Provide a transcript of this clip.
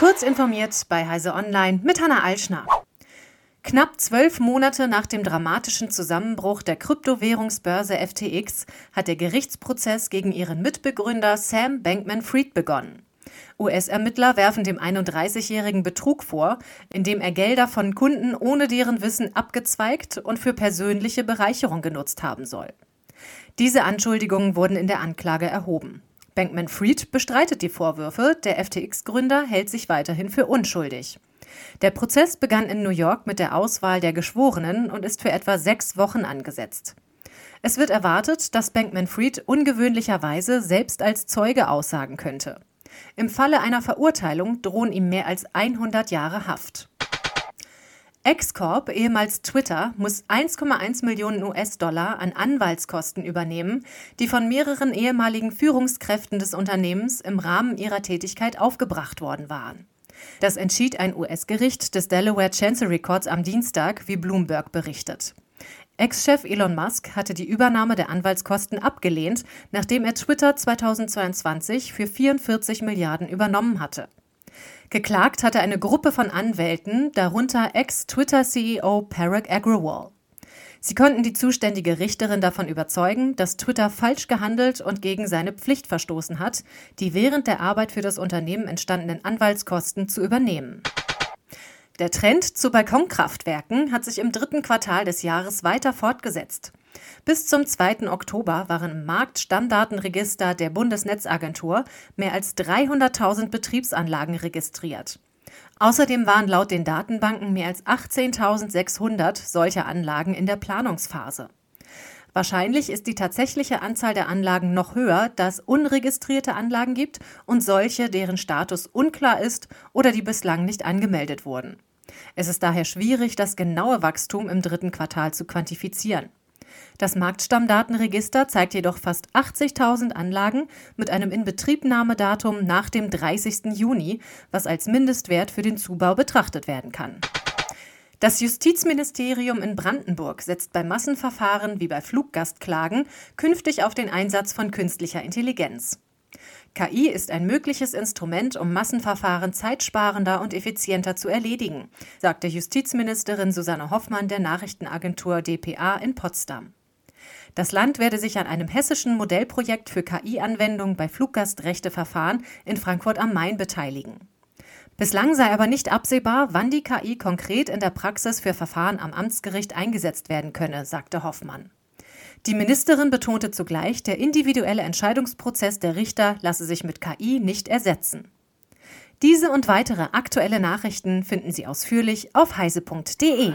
Kurz informiert bei Heise Online mit Hanna Alschner. Knapp zwölf Monate nach dem dramatischen Zusammenbruch der Kryptowährungsbörse FTX hat der Gerichtsprozess gegen ihren Mitbegründer Sam Bankman-Fried begonnen. US-Ermittler werfen dem 31-jährigen Betrug vor, indem er Gelder von Kunden ohne deren Wissen abgezweigt und für persönliche Bereicherung genutzt haben soll. Diese Anschuldigungen wurden in der Anklage erhoben. Bankman-Fried bestreitet die Vorwürfe, der FTX-Gründer hält sich weiterhin für unschuldig. Der Prozess begann in New York mit der Auswahl der Geschworenen und ist für etwa sechs Wochen angesetzt. Es wird erwartet, dass Bankman-Fried ungewöhnlicherweise selbst als Zeuge aussagen könnte. Im Falle einer Verurteilung drohen ihm mehr als 100 Jahre Haft. X-Corp, ehemals Twitter, muss 1,1 Millionen US-Dollar an Anwaltskosten übernehmen, die von mehreren ehemaligen Führungskräften des Unternehmens im Rahmen ihrer Tätigkeit aufgebracht worden waren. Das entschied ein US-Gericht des Delaware Chancery Courts am Dienstag, wie Bloomberg berichtet. Ex-Chef Elon Musk hatte die Übernahme der Anwaltskosten abgelehnt, nachdem er Twitter 2022 für 44 Milliarden übernommen hatte. Geklagt hatte eine Gruppe von Anwälten, darunter Ex-Twitter-CEO Parag Agrawal. Sie konnten die zuständige Richterin davon überzeugen, dass Twitter falsch gehandelt und gegen seine Pflicht verstoßen hat, die während der Arbeit für das Unternehmen entstandenen Anwaltskosten zu übernehmen. Der Trend zu Balkonkraftwerken hat sich im dritten Quartal des Jahres weiter fortgesetzt. Bis zum 2. Oktober waren im Marktstammdatenregister der Bundesnetzagentur mehr als 300.000 Betriebsanlagen registriert. Außerdem waren laut den Datenbanken mehr als 18.600 solcher Anlagen in der Planungsphase. Wahrscheinlich ist die tatsächliche Anzahl der Anlagen noch höher, da es unregistrierte Anlagen gibt und solche, deren Status unklar ist oder die bislang nicht angemeldet wurden. Es ist daher schwierig, das genaue Wachstum im dritten Quartal zu quantifizieren. Das Marktstammdatenregister zeigt jedoch fast 80.000 Anlagen mit einem Inbetriebnahmedatum nach dem 30. Juni, was als Mindestwert für den Zubau betrachtet werden kann. Das Justizministerium in Brandenburg setzt bei Massenverfahren wie bei Fluggastklagen künftig auf den Einsatz von künstlicher Intelligenz. KI ist ein mögliches Instrument, um Massenverfahren zeitsparender und effizienter zu erledigen, sagte Justizministerin Susanne Hoffmann der Nachrichtenagentur dpa in Potsdam. Das Land werde sich an einem hessischen Modellprojekt für KI-Anwendung bei Fluggastrechteverfahren in Frankfurt am Main beteiligen. Bislang sei aber nicht absehbar, wann die KI konkret in der Praxis für Verfahren am Amtsgericht eingesetzt werden könne, sagte Hoffmann. Die Ministerin betonte zugleich, der individuelle Entscheidungsprozess der Richter lasse sich mit KI nicht ersetzen. Diese und weitere aktuelle Nachrichten finden Sie ausführlich auf heise.de.